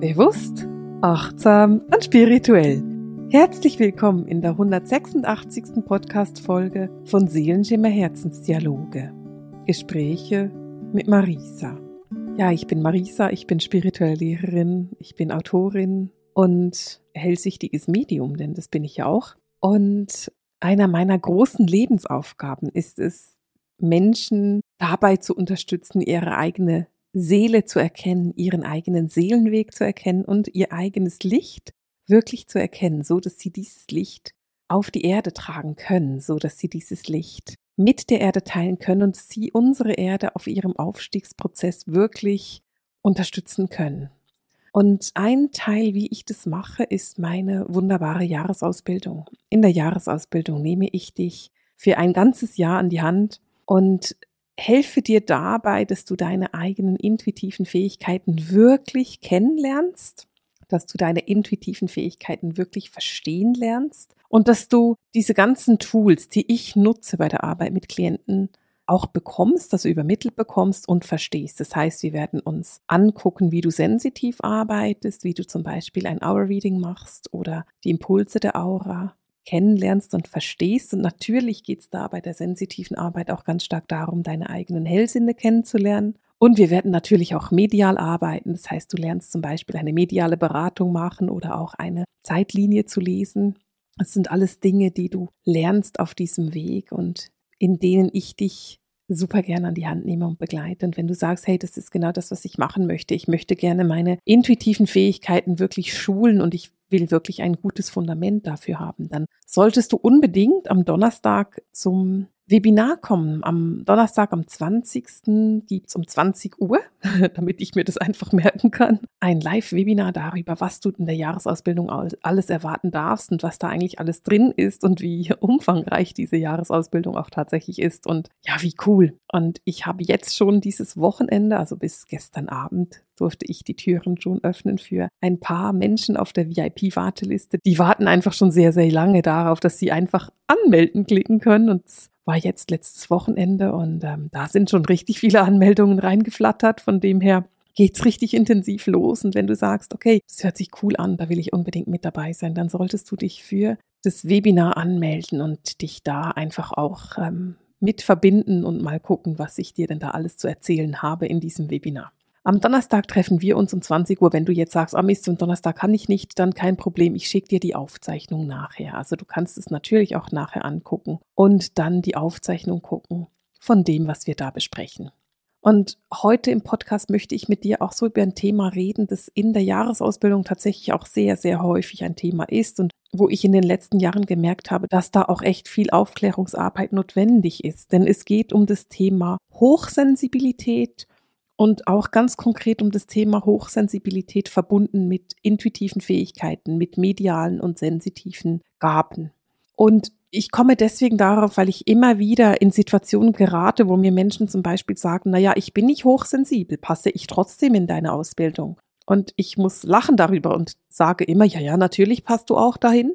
Bewusst, achtsam und spirituell. Herzlich willkommen in der 186. Podcast-Folge von Seelenschimmer Herzensdialoge. Gespräche mit Marisa. Ja, ich bin Marisa, ich bin spirituelle Lehrerin, ich bin Autorin und hellsichtiges Medium, denn das bin ich ja auch. Und einer meiner großen Lebensaufgaben ist es, Menschen dabei zu unterstützen, ihre eigene Seele zu erkennen, ihren eigenen Seelenweg zu erkennen und ihr eigenes Licht wirklich zu erkennen, so dass sie dieses Licht auf die Erde tragen können, so dass sie dieses Licht mit der Erde teilen können und sie unsere Erde auf ihrem Aufstiegsprozess wirklich unterstützen können. Und ein Teil, wie ich das mache, ist meine wunderbare Jahresausbildung. In der Jahresausbildung nehme ich dich für ein ganzes Jahr an die Hand und helfe dir dabei, dass du deine eigenen intuitiven Fähigkeiten wirklich kennenlernst, dass du deine intuitiven Fähigkeiten wirklich verstehen lernst und dass du diese ganzen Tools, die ich nutze bei der Arbeit mit Klienten, auch bekommst, also übermittelt bekommst und verstehst. Das heißt, wir werden uns angucken, wie du sensitiv arbeitest, wie du zum Beispiel ein Aura-Reading machst oder die Impulse der Aura kennenlernst und verstehst. Und natürlich geht es da bei der sensitiven Arbeit auch ganz stark darum, deine eigenen Hellsinne kennenzulernen. Und wir werden natürlich auch medial arbeiten. Das heißt, du lernst zum Beispiel eine mediale Beratung machen oder auch eine Zeitlinie zu lesen. Das sind alles Dinge, die du lernst auf diesem Weg und in denen ich dich super gerne an die Hand nehme und begleite. Und wenn du sagst, hey, das ist genau das, was ich machen möchte, ich möchte gerne meine intuitiven Fähigkeiten wirklich schulen und ich will wirklich ein gutes Fundament dafür haben, dann solltest du unbedingt am Donnerstag zum Webinar kommen. Am Donnerstag, am 20. gibt's um 20 Uhr, damit ich mir das einfach merken kann, ein Live-Webinar darüber, was du in der Jahresausbildung alles erwarten darfst und was da eigentlich alles drin ist und wie umfangreich diese Jahresausbildung auch tatsächlich ist und ja, wie cool. Und ich habe jetzt schon dieses Wochenende, also bis gestern Abend, durfte ich die Türen schon öffnen für ein paar Menschen auf der VIP-Warteliste. Die warten einfach schon sehr, sehr lange darauf, dass sie einfach anmelden klicken können und war jetzt letztes Wochenende und ähm, da sind schon richtig viele Anmeldungen reingeflattert. Von dem her geht's richtig intensiv los. Und wenn du sagst, okay, das hört sich cool an, da will ich unbedingt mit dabei sein, dann solltest du dich für das Webinar anmelden und dich da einfach auch ähm, mit verbinden und mal gucken, was ich dir denn da alles zu erzählen habe in diesem Webinar. Am Donnerstag treffen wir uns um 20 Uhr. Wenn du jetzt sagst, am Mist, am Donnerstag kann ich nicht, dann kein Problem. Ich schicke dir die Aufzeichnung nachher. Also du kannst es natürlich auch nachher angucken und dann die Aufzeichnung gucken von dem, was wir da besprechen. Und heute im Podcast möchte ich mit dir auch so über ein Thema reden, das in der Jahresausbildung tatsächlich auch sehr, sehr häufig ein Thema ist und wo ich in den letzten Jahren gemerkt habe, dass da auch echt viel Aufklärungsarbeit notwendig ist. Denn es geht um das Thema Hochsensibilität und auch ganz konkret um das Thema Hochsensibilität verbunden mit intuitiven Fähigkeiten, mit medialen und sensitiven Gaben. Und ich komme deswegen darauf, weil ich immer wieder in Situationen gerate, wo mir Menschen zum Beispiel sagen, naja, ich bin nicht hochsensibel, passe ich trotzdem in deine Ausbildung? Und ich muss lachen darüber und sage immer, ja, ja, natürlich passt du auch dahin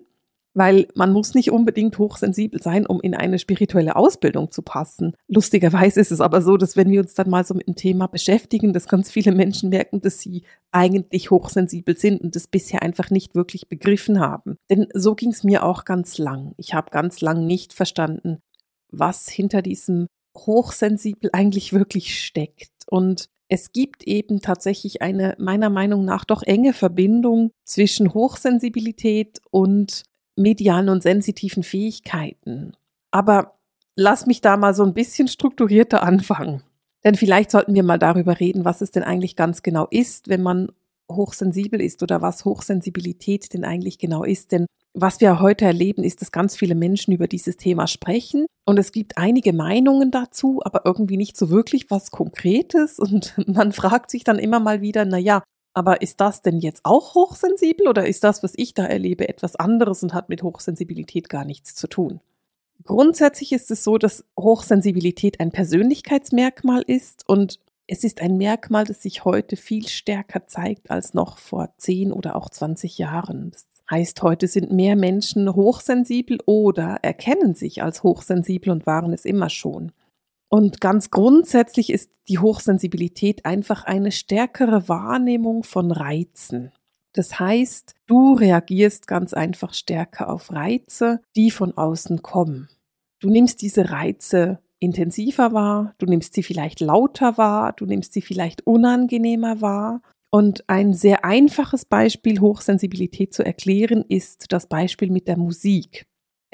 weil man muss nicht unbedingt hochsensibel sein, um in eine spirituelle Ausbildung zu passen. Lustigerweise ist es aber so, dass wenn wir uns dann mal so mit dem Thema beschäftigen, dass ganz viele Menschen merken, dass sie eigentlich hochsensibel sind und das bisher einfach nicht wirklich begriffen haben. Denn so ging es mir auch ganz lang. Ich habe ganz lang nicht verstanden, was hinter diesem hochsensibel eigentlich wirklich steckt. Und es gibt eben tatsächlich eine meiner Meinung nach doch enge Verbindung zwischen Hochsensibilität und medialen und sensitiven Fähigkeiten. Aber lass mich da mal so ein bisschen strukturierter anfangen. Denn vielleicht sollten wir mal darüber reden, was es denn eigentlich ganz genau ist, wenn man hochsensibel ist oder was Hochsensibilität denn eigentlich genau ist. Denn was wir heute erleben, ist, dass ganz viele Menschen über dieses Thema sprechen und es gibt einige Meinungen dazu, aber irgendwie nicht so wirklich was Konkretes und man fragt sich dann immer mal wieder, na ja, aber ist das denn jetzt auch hochsensibel oder ist das, was ich da erlebe, etwas anderes und hat mit Hochsensibilität gar nichts zu tun? Grundsätzlich ist es so, dass Hochsensibilität ein Persönlichkeitsmerkmal ist und es ist ein Merkmal, das sich heute viel stärker zeigt als noch vor 10 oder auch 20 Jahren. Das heißt, heute sind mehr Menschen hochsensibel oder erkennen sich als hochsensibel und waren es immer schon. Und ganz grundsätzlich ist die Hochsensibilität einfach eine stärkere Wahrnehmung von Reizen. Das heißt, du reagierst ganz einfach stärker auf Reize, die von außen kommen. Du nimmst diese Reize intensiver wahr, du nimmst sie vielleicht lauter wahr, du nimmst sie vielleicht unangenehmer wahr. Und ein sehr einfaches Beispiel, Hochsensibilität zu erklären, ist das Beispiel mit der Musik.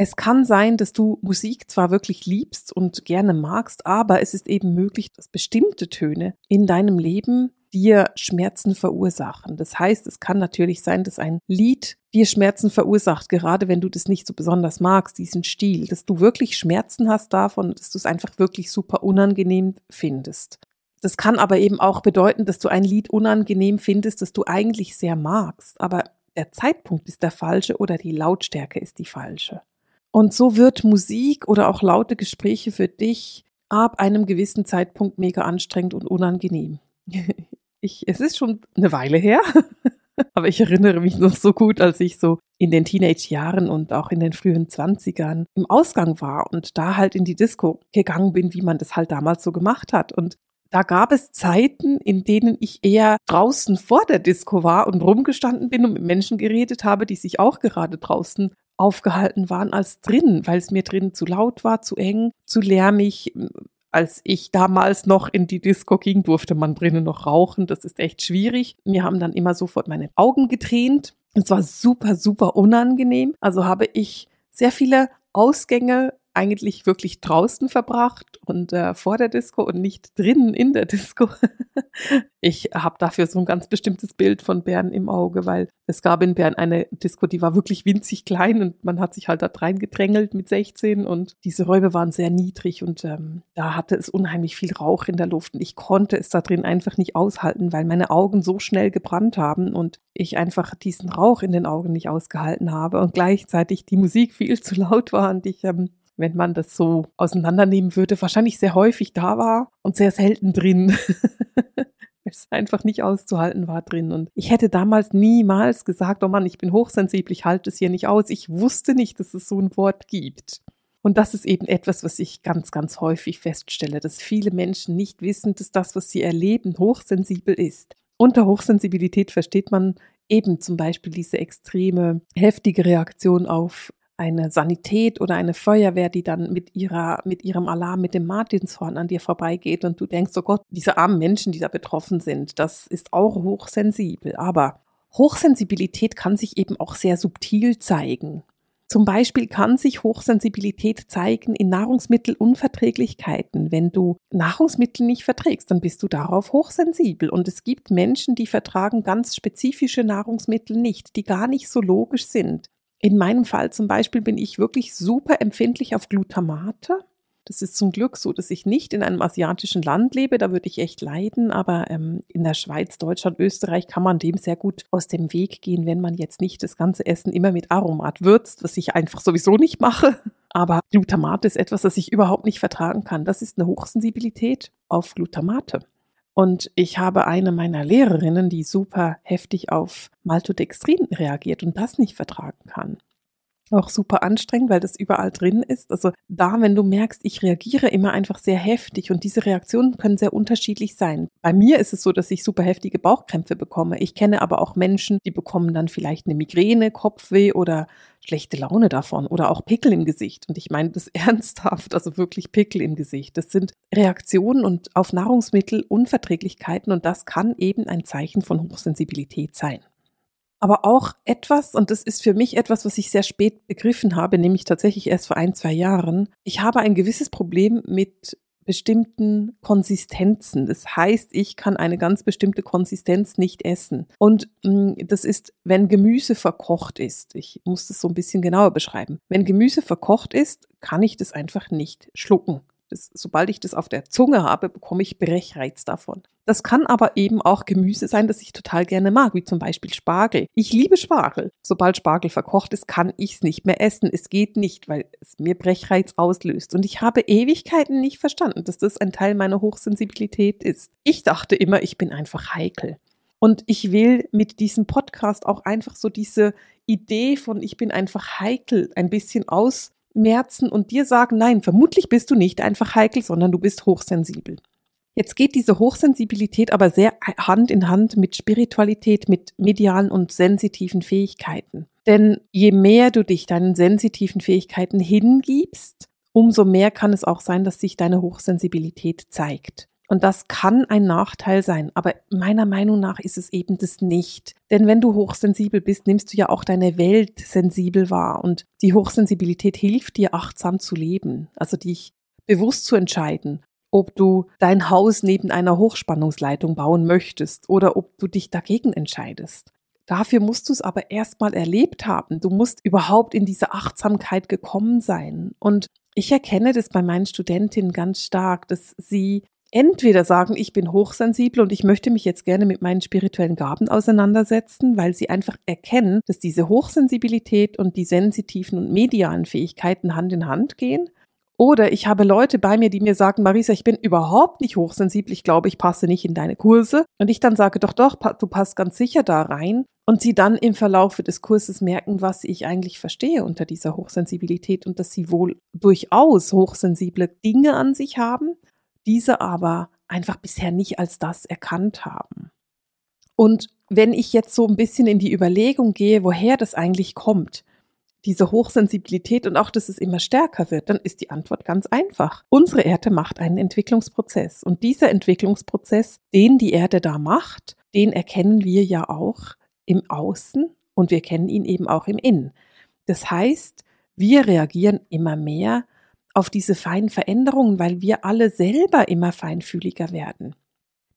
Es kann sein, dass du Musik zwar wirklich liebst und gerne magst, aber es ist eben möglich, dass bestimmte Töne in deinem Leben dir Schmerzen verursachen. Das heißt, es kann natürlich sein, dass ein Lied dir Schmerzen verursacht, gerade wenn du das nicht so besonders magst, diesen Stil, dass du wirklich Schmerzen hast davon, dass du es einfach wirklich super unangenehm findest. Das kann aber eben auch bedeuten, dass du ein Lied unangenehm findest, das du eigentlich sehr magst, aber der Zeitpunkt ist der falsche oder die Lautstärke ist die falsche. Und so wird Musik oder auch laute Gespräche für dich ab einem gewissen Zeitpunkt mega anstrengend und unangenehm. Ich, es ist schon eine Weile her, aber ich erinnere mich noch so gut, als ich so in den Teenage-Jahren und auch in den frühen Zwanzigern im Ausgang war und da halt in die Disco gegangen bin, wie man das halt damals so gemacht hat. Und da gab es Zeiten, in denen ich eher draußen vor der Disco war und rumgestanden bin und mit Menschen geredet habe, die sich auch gerade draußen aufgehalten waren als drinnen, weil es mir drinnen zu laut war, zu eng, zu lärmig, als ich damals noch in die Disco ging, durfte man drinnen noch rauchen. Das ist echt schwierig. Mir haben dann immer sofort meine Augen getränt. Es war super, super unangenehm. Also habe ich sehr viele Ausgänge eigentlich wirklich draußen verbracht und äh, vor der Disco und nicht drinnen in der Disco. ich habe dafür so ein ganz bestimmtes Bild von Bern im Auge, weil es gab in Bern eine Disco, die war wirklich winzig klein und man hat sich halt da reingedrängelt mit 16 und diese Räume waren sehr niedrig und ähm, da hatte es unheimlich viel Rauch in der Luft und ich konnte es da drin einfach nicht aushalten, weil meine Augen so schnell gebrannt haben und ich einfach diesen Rauch in den Augen nicht ausgehalten habe und gleichzeitig die Musik viel zu laut war und ich ähm, wenn man das so auseinandernehmen würde, wahrscheinlich sehr häufig da war und sehr selten drin. es einfach nicht auszuhalten war drin. Und ich hätte damals niemals gesagt, oh Mann, ich bin hochsensibel, ich halte es hier nicht aus. Ich wusste nicht, dass es so ein Wort gibt. Und das ist eben etwas, was ich ganz, ganz häufig feststelle, dass viele Menschen nicht wissen, dass das, was sie erleben, hochsensibel ist. Unter Hochsensibilität versteht man eben zum Beispiel diese extreme, heftige Reaktion auf eine Sanität oder eine Feuerwehr, die dann mit ihrer, mit ihrem Alarm, mit dem Martinshorn an dir vorbeigeht und du denkst, oh Gott, diese armen Menschen, die da betroffen sind, das ist auch hochsensibel. Aber Hochsensibilität kann sich eben auch sehr subtil zeigen. Zum Beispiel kann sich Hochsensibilität zeigen in Nahrungsmittelunverträglichkeiten. Wenn du Nahrungsmittel nicht verträgst, dann bist du darauf hochsensibel. Und es gibt Menschen, die vertragen ganz spezifische Nahrungsmittel nicht, die gar nicht so logisch sind. In meinem Fall zum Beispiel bin ich wirklich super empfindlich auf Glutamate. Das ist zum Glück so, dass ich nicht in einem asiatischen Land lebe, da würde ich echt leiden, aber ähm, in der Schweiz, Deutschland, Österreich kann man dem sehr gut aus dem Weg gehen, wenn man jetzt nicht das ganze Essen immer mit Aromat würzt, was ich einfach sowieso nicht mache. Aber Glutamate ist etwas, das ich überhaupt nicht vertragen kann. Das ist eine Hochsensibilität auf Glutamate. Und ich habe eine meiner Lehrerinnen, die super heftig auf Maltodextrin reagiert und das nicht vertragen kann auch super anstrengend, weil das überall drin ist. Also da, wenn du merkst, ich reagiere immer einfach sehr heftig und diese Reaktionen können sehr unterschiedlich sein. Bei mir ist es so, dass ich super heftige Bauchkrämpfe bekomme. Ich kenne aber auch Menschen, die bekommen dann vielleicht eine Migräne, Kopfweh oder schlechte Laune davon oder auch Pickel im Gesicht. Und ich meine das ernsthaft, also wirklich Pickel im Gesicht. Das sind Reaktionen und auf Nahrungsmittelunverträglichkeiten und das kann eben ein Zeichen von Hochsensibilität sein aber auch etwas, und das ist für mich etwas, was ich sehr spät begriffen habe, nämlich tatsächlich erst vor ein, zwei Jahren. Ich habe ein gewisses Problem mit bestimmten Konsistenzen. Das heißt, ich kann eine ganz bestimmte Konsistenz nicht essen. Und mh, mm, das ist, wenn Gemüse verkocht ist. Ich muss das so ein bisschen genauer beschreiben. Wenn Gemüse verkocht ist, kann ich das einfach nicht schlucken. Das, sobald ich das auf der Zunge habe, bekomme ich Brechreiz davon. Das kann aber eben auch Gemüse sein, das ich total gerne mag, wie zum Beispiel Spargel. Ich liebe Spargel. Sobald Spargel verkocht ist, kann ich es nicht mehr essen. Es geht nicht, weil es mir Brechreiz auslöst. Und ich habe Ewigkeiten nicht verstanden, dass das ein Teil meiner Hochsensibilität ist. Ich dachte immer, ich bin einfach heikel. Und ich will mit diesem Podcast auch einfach so diese Idee von ich bin einfach heikel ein bisschen aus ausmerzen und dir sagen, nein, vermutlich bist du nicht einfach heikel, sondern du bist hochsensibel. Jetzt geht diese Hochsensibilität aber sehr Hand in Hand mit Spiritualität, mit medialen und sensitiven Fähigkeiten. Denn je mehr du dich deinen sensitiven Fähigkeiten hingibst, umso mehr kann es auch sein, dass sich deine Hochsensibilität zeigt. Und das kann ein Nachteil sein, aber meiner Meinung nach ist es eben das nicht. Denn wenn du hochsensibel bist, nimmst du ja auch deine Welt sensibel wahr und die Hochsensibilität hilft dir achtsam zu leben, also dich bewusst zu entscheiden, ob du dein Haus neben einer Hochspannungsleitung bauen möchtest oder ob du dich dagegen entscheidest. Dafür musst du es aber erstmal erlebt haben. Du musst überhaupt in diese Achtsamkeit gekommen sein. Und ich erkenne das bei meinen Studentinnen ganz stark, dass sie entweder sagen, ich bin hochsensibel und ich möchte mich jetzt gerne mit meinen spirituellen Gaben auseinandersetzen, weil sie einfach erkennen, dass diese Hochsensibilität und die sensitiven und medialen Fähigkeiten Hand in Hand gehen. Oder ich habe Leute bei mir, die mir sagen, Marisa, ich bin überhaupt nicht hochsensibel, ich glaube, ich passe nicht in deine Kurse. Und ich dann sage, doch, doch, du passt ganz sicher da rein. Und sie dann im Verlaufe des Kurses merken, was ich eigentlich verstehe unter dieser Hochsensibilität und dass sie wohl durchaus hochsensible Dinge an sich haben, diese aber einfach bisher nicht als das erkannt haben. Und wenn ich jetzt so ein bisschen in die Überlegung gehe, woher das eigentlich kommt, diese Hochsensibilität und auch, dass es immer stärker wird, dann ist die Antwort ganz einfach. Unsere Erde macht einen Entwicklungsprozess und dieser Entwicklungsprozess, den die Erde da macht, den erkennen wir ja auch im Außen und wir kennen ihn eben auch im Innen. Das heißt, wir reagieren immer mehr auf diese feinen Veränderungen, weil wir alle selber immer feinfühliger werden.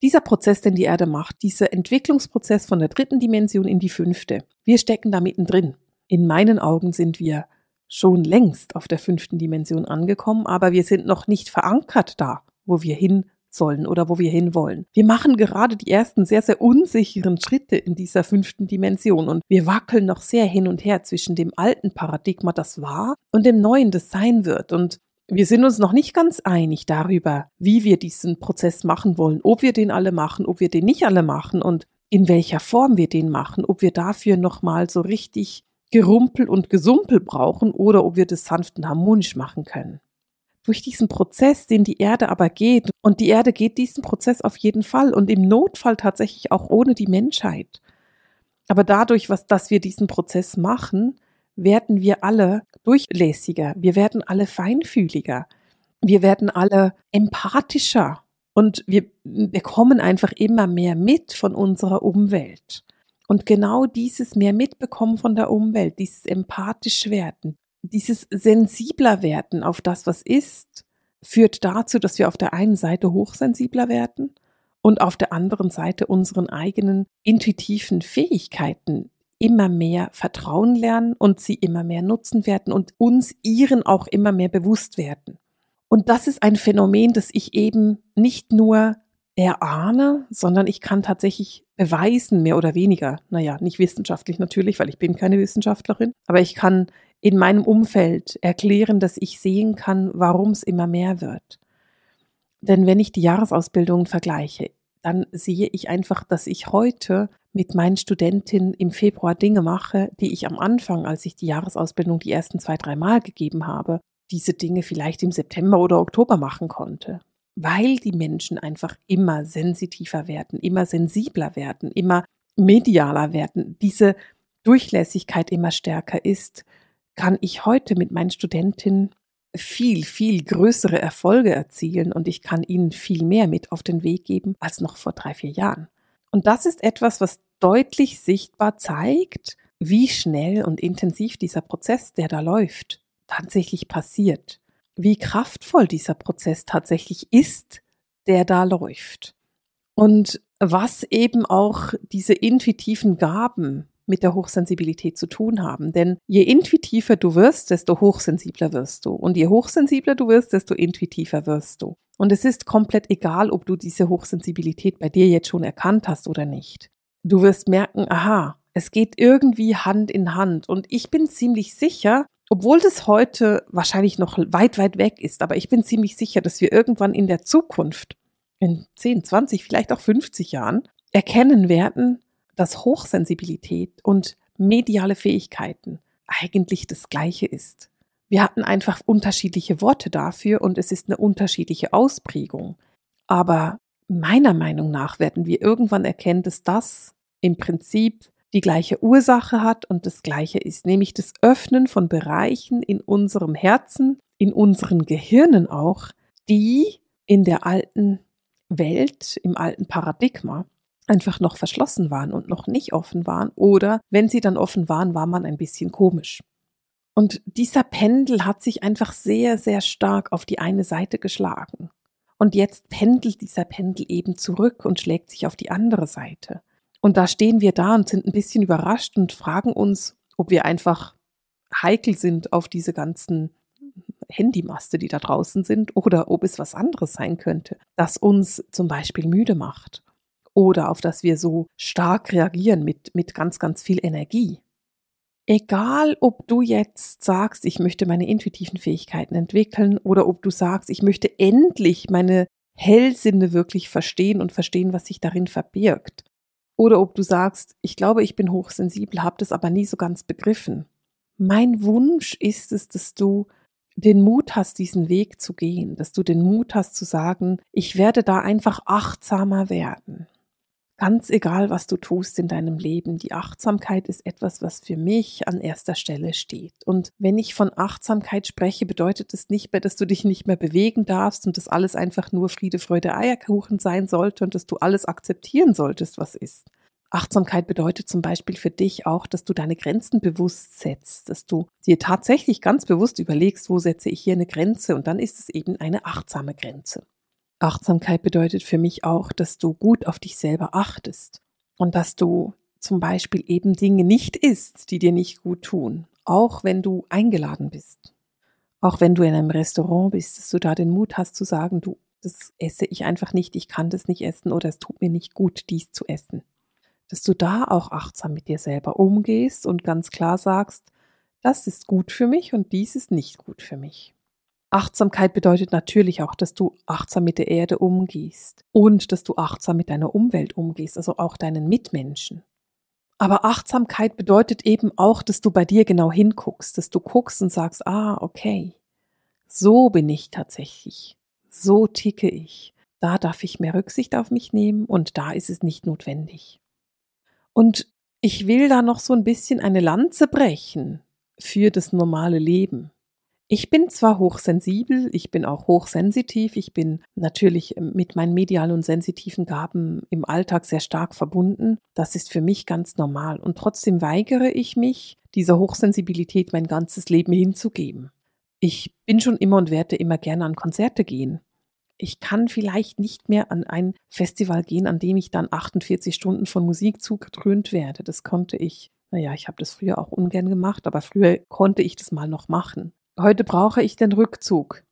Dieser Prozess, den die Erde macht, dieser Entwicklungsprozess von der dritten Dimension in die fünfte, wir stecken da mittendrin. In meinen Augen sind wir schon längst auf der fünften Dimension angekommen, aber wir sind noch nicht verankert da, wo wir hin sollen oder wo wir hinwollen. Wir machen gerade die ersten sehr, sehr unsicheren Schritte in dieser fünften Dimension und wir wackeln noch sehr hin und her zwischen dem alten Paradigma, das war, und dem neuen, das sein wird. Und wir sind uns noch nicht ganz einig darüber, wie wir diesen Prozess machen wollen, ob wir den alle machen, ob wir den nicht alle machen und in welcher Form wir den machen, ob wir dafür nochmal so richtig Gerumpel und Gesumpel brauchen oder ob wir das sanft und harmonisch machen können durch diesen Prozess, den die Erde aber geht. Und die Erde geht diesen Prozess auf jeden Fall und im Notfall tatsächlich auch ohne die Menschheit. Aber dadurch, was, dass wir diesen Prozess machen, werden wir alle durchlässiger. Wir werden alle feinfühliger. Wir werden alle empathischer. Und wir bekommen einfach immer mehr mit von unserer Umwelt. Und genau dieses mehr mitbekommen von der Umwelt, dieses empathisch werden, dieses sensibler werden auf das, was ist, führt dazu, dass wir auf der einen Seite hochsensibler werden und auf der anderen Seite unseren eigenen intuitiven Fähigkeiten immer mehr vertrauen lernen und sie immer mehr nutzen werden und uns ihren auch immer mehr bewusst werden. Und das ist ein Phänomen, das ich eben nicht nur erahne, sondern ich kann tatsächlich beweisen, mehr oder weniger, naja, nicht wissenschaftlich natürlich, weil ich bin keine Wissenschaftlerin, aber ich kann in meinem Umfeld erklären, dass ich sehen kann, warum es immer mehr wird. Denn wenn ich die Jahresausbildungen vergleiche, dann sehe ich einfach, dass ich heute mit meinen Studentinnen im Februar Dinge mache, die ich am Anfang, als ich die Jahresausbildung die ersten zwei, drei Mal gegeben habe, diese Dinge vielleicht im September oder Oktober machen konnte. Weil die Menschen einfach immer sensitiver werden, immer sensibler werden, immer medialer werden, diese Durchlässigkeit immer stärker ist, kann ich heute mit meinen Studentinnen viel, viel größere Erfolge erzielen und ich kann ihnen viel mehr mit auf den Weg geben als noch vor drei, vier Jahren. Und das ist etwas, was deutlich sichtbar zeigt, wie schnell und intensiv dieser Prozess, der da läuft, tatsächlich passiert. Wie kraftvoll dieser Prozess tatsächlich ist, der da läuft. Und was eben auch diese intuitiven Gaben mit der Hochsensibilität zu tun haben. Denn je intuitiver du wirst, desto hochsensibler wirst du. Und je hochsensibler du wirst, desto intuitiver wirst du. Und es ist komplett egal, ob du diese Hochsensibilität bei dir jetzt schon erkannt hast oder nicht. Du wirst merken, aha, es geht irgendwie Hand in Hand. Und ich bin ziemlich sicher, obwohl das heute wahrscheinlich noch weit, weit weg ist, aber ich bin ziemlich sicher, dass wir irgendwann in der Zukunft, in 10, 20, vielleicht auch 50 Jahren, erkennen werden, dass Hochsensibilität und mediale Fähigkeiten eigentlich das Gleiche ist. Wir hatten einfach unterschiedliche Worte dafür und es ist eine unterschiedliche Ausprägung. Aber meiner Meinung nach werden wir irgendwann erkennen, dass das im Prinzip die gleiche Ursache hat und das gleiche ist, nämlich das Öffnen von Bereichen in unserem Herzen, in unseren Gehirnen auch, die in der alten Welt, im alten Paradigma einfach noch verschlossen waren und noch nicht offen waren oder wenn sie dann offen waren, war man ein bisschen komisch. Und dieser Pendel hat sich einfach sehr, sehr stark auf die eine Seite geschlagen. Und jetzt pendelt dieser Pendel eben zurück und schlägt sich auf die andere Seite. Und da stehen wir da und sind ein bisschen überrascht und fragen uns, ob wir einfach heikel sind auf diese ganzen Handymaste, die da draußen sind, oder ob es was anderes sein könnte, das uns zum Beispiel müde macht oder auf das wir so stark reagieren mit, mit ganz, ganz viel Energie. Egal, ob du jetzt sagst, ich möchte meine intuitiven Fähigkeiten entwickeln oder ob du sagst, ich möchte endlich meine Hellsinne wirklich verstehen und verstehen, was sich darin verbirgt. Oder ob du sagst, ich glaube, ich bin hochsensibel, habe das aber nie so ganz begriffen. Mein Wunsch ist es, dass du den Mut hast, diesen Weg zu gehen, dass du den Mut hast zu sagen, ich werde da einfach achtsamer werden. Ganz egal, was du tust in deinem Leben, die Achtsamkeit ist etwas, was für mich an erster Stelle steht. Und wenn ich von Achtsamkeit spreche, bedeutet es nicht mehr, dass du dich nicht mehr bewegen darfst und dass alles einfach nur Friede, Freude, Eierkuchen sein sollte und dass du alles akzeptieren solltest, was ist. Achtsamkeit bedeutet zum Beispiel für dich auch, dass du deine Grenzen bewusst setzt, dass du dir tatsächlich ganz bewusst überlegst, wo setze ich hier eine Grenze und dann ist es eben eine achtsame Grenze. Achtsamkeit bedeutet für mich auch, dass du gut auf dich selber achtest und dass du zum Beispiel eben Dinge nicht isst, die dir nicht gut tun, auch wenn du eingeladen bist. Auch wenn du in einem Restaurant bist, dass du da den Mut hast zu sagen, du, das esse ich einfach nicht, ich kann das nicht essen oder es tut mir nicht gut, dies zu essen. Dass du da auch achtsam mit dir selber umgehst und ganz klar sagst, das ist gut für mich und dies ist nicht gut für mich. Achtsamkeit bedeutet natürlich auch, dass du achtsam mit der Erde umgehst und dass du achtsam mit deiner Umwelt umgehst, also auch deinen Mitmenschen. Aber Achtsamkeit bedeutet eben auch, dass du bei dir genau hinguckst, dass du guckst und sagst, ah, okay, so bin ich tatsächlich, so ticke ich, da darf ich mehr Rücksicht auf mich nehmen und da ist es nicht notwendig. Und ich will da noch so ein bisschen eine Lanze brechen für das normale Leben. Ich bin zwar hochsensibel, ich bin auch hochsensitiv, ich bin natürlich mit meinen medialen und sensitiven Gaben im Alltag sehr stark verbunden. Das ist für mich ganz normal. Und trotzdem weigere ich mich, dieser Hochsensibilität mein ganzes Leben hinzugeben. Ich bin schon immer und werde immer gerne an Konzerte gehen. Ich kann vielleicht nicht mehr an ein Festival gehen, an dem ich dann 48 Stunden von Musik zugedröhnt werde. Das konnte ich naja, ich habe das früher auch ungern gemacht, aber früher konnte ich das mal noch machen. Heute brauche ich den Rückzug.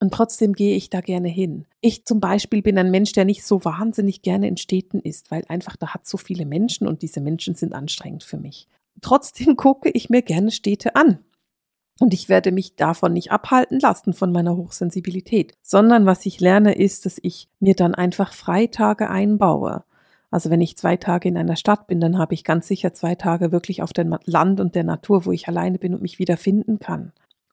Und trotzdem gehe ich da gerne hin. Ich zum Beispiel bin ein Mensch, der nicht so wahnsinnig gerne in Städten ist, weil einfach da hat so viele Menschen und diese Menschen sind anstrengend für mich. Trotzdem gucke ich mir gerne Städte an. Und ich werde mich davon nicht abhalten lassen von meiner Hochsensibilität, sondern was ich lerne ist, dass ich mir dann einfach Freitage einbaue. Also wenn ich zwei Tage in einer Stadt bin, dann habe ich ganz sicher zwei Tage wirklich auf dem Land und der Natur, wo ich alleine bin und mich wiederfinden kann.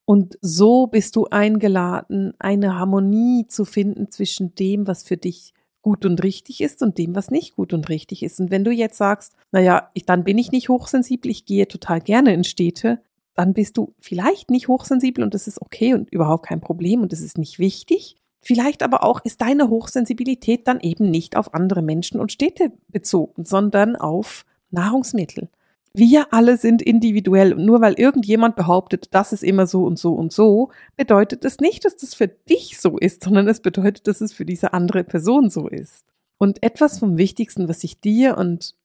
Und so bist du eingeladen, eine Harmonie zu finden zwischen dem, was für dich gut und richtig ist und dem, was nicht gut und richtig ist. Und wenn du jetzt sagst, naja, ich, dann bin ich nicht hochsensibel, ich gehe total gerne in Städte, dann bist du vielleicht nicht hochsensibel und das ist okay und überhaupt kein Problem und das ist nicht wichtig. Vielleicht aber auch ist deine Hochsensibilität dann eben nicht auf andere Menschen und Städte bezogen, sondern auf Nahrungsmittel wir alle sind individuell und nur weil irgendjemand behauptet, das ist immer so und so und so, bedeutet es nicht, dass das für dich so ist, sondern es bedeutet, dass es für diese andere Person so ist. Und etwas vom Wichtigsten, was ich dir und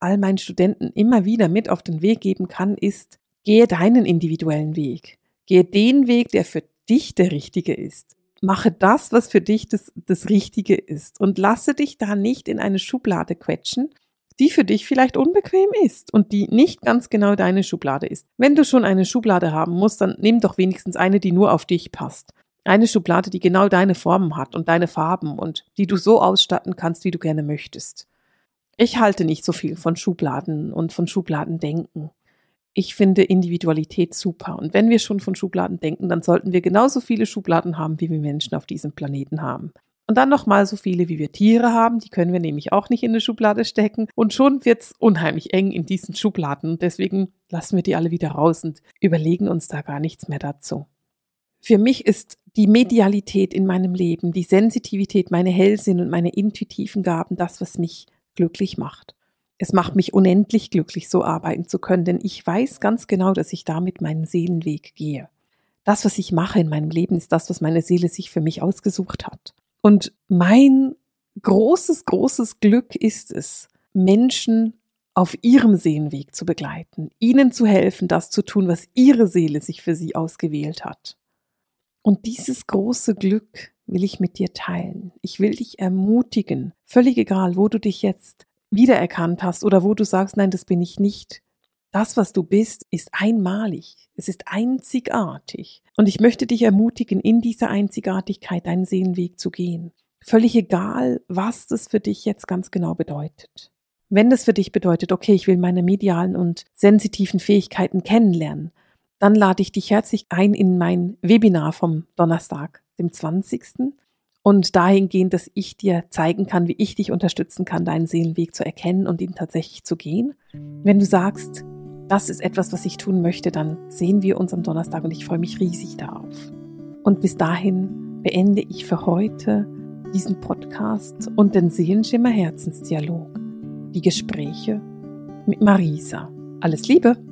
all meinen Studenten immer wieder mit auf den Weg geben kann, ist, gehe deinen individuellen Weg. Gehe den Weg, der für dich der richtige ist. Mache das, was für dich das, das Richtige ist und lasse dich da nicht in eine Schublade quetschen, die für dich vielleicht unbequem ist und die nicht ganz genau deine Schublade ist. Wenn du schon eine Schublade haben musst, dann nimm doch wenigstens eine, die nur auf dich passt. Eine Schublade, die genau deine Formen hat und deine Farben und die du so ausstatten kannst, wie du gerne möchtest. Ich halte nicht so viel von Schubladen und von Schubladendenken. Ich finde Individualität super. Und wenn wir schon von Schubladen denken, dann sollten wir genauso viele Schubladen haben, wie wir Menschen auf diesem Planeten haben. Und dann nochmal so viele, wie wir Tiere haben. Die können wir nämlich auch nicht in eine Schublade stecken. Und schon wird's unheimlich eng in diesen Schubladen. Deswegen lassen wir die alle wieder raus und überlegen uns da gar nichts mehr dazu. Für mich ist die Medialität in meinem Leben, die Sensitivität, meine Hellsinn und meine intuitiven Gaben das, was mich glücklich macht. Es macht mich unendlich glücklich, so arbeiten zu können, denn ich weiß ganz genau, dass ich damit meinen Seelenweg gehe. Das, was ich mache in meinem Leben, ist das, was meine Seele sich für mich ausgesucht hat. Und mein großes, großes Glück ist es, Menschen auf ihrem Seelenweg zu begleiten, ihnen zu helfen, das zu tun, was ihre Seele sich für sie ausgewählt hat. Und dieses große Glück will ich mit dir teilen. Ich will dich ermutigen, völlig egal, wo du dich jetzt wiedererkannt hast oder wo du sagst, nein, das bin ich nicht. Das, was du bist, ist einmalig. Es ist einzigartig. Und ich möchte dich ermutigen, in dieser Einzigartigkeit deinen Seelenweg zu gehen. Völlig egal, was das für dich jetzt ganz genau bedeutet. Wenn das für dich bedeutet, okay, ich will meine medialen und sensitiven Fähigkeiten kennenlernen, dann lade ich dich herzlich ein in mein Webinar vom Donnerstag, dem 20 und dahingehend, dass ich dir zeigen kann, wie ich dich unterstützen kann, deinen Seelenweg zu erkennen und ihn tatsächlich zu gehen. Wenn du sagst, das ist etwas, was ich tun möchte, dann sehen wir uns am Donnerstag und ich freue mich riesig darauf. Und bis dahin beende ich für heute diesen Podcast und den Seelenschimmer Herzensdialog. Die Gespräche mit Marisa. Alles Liebe!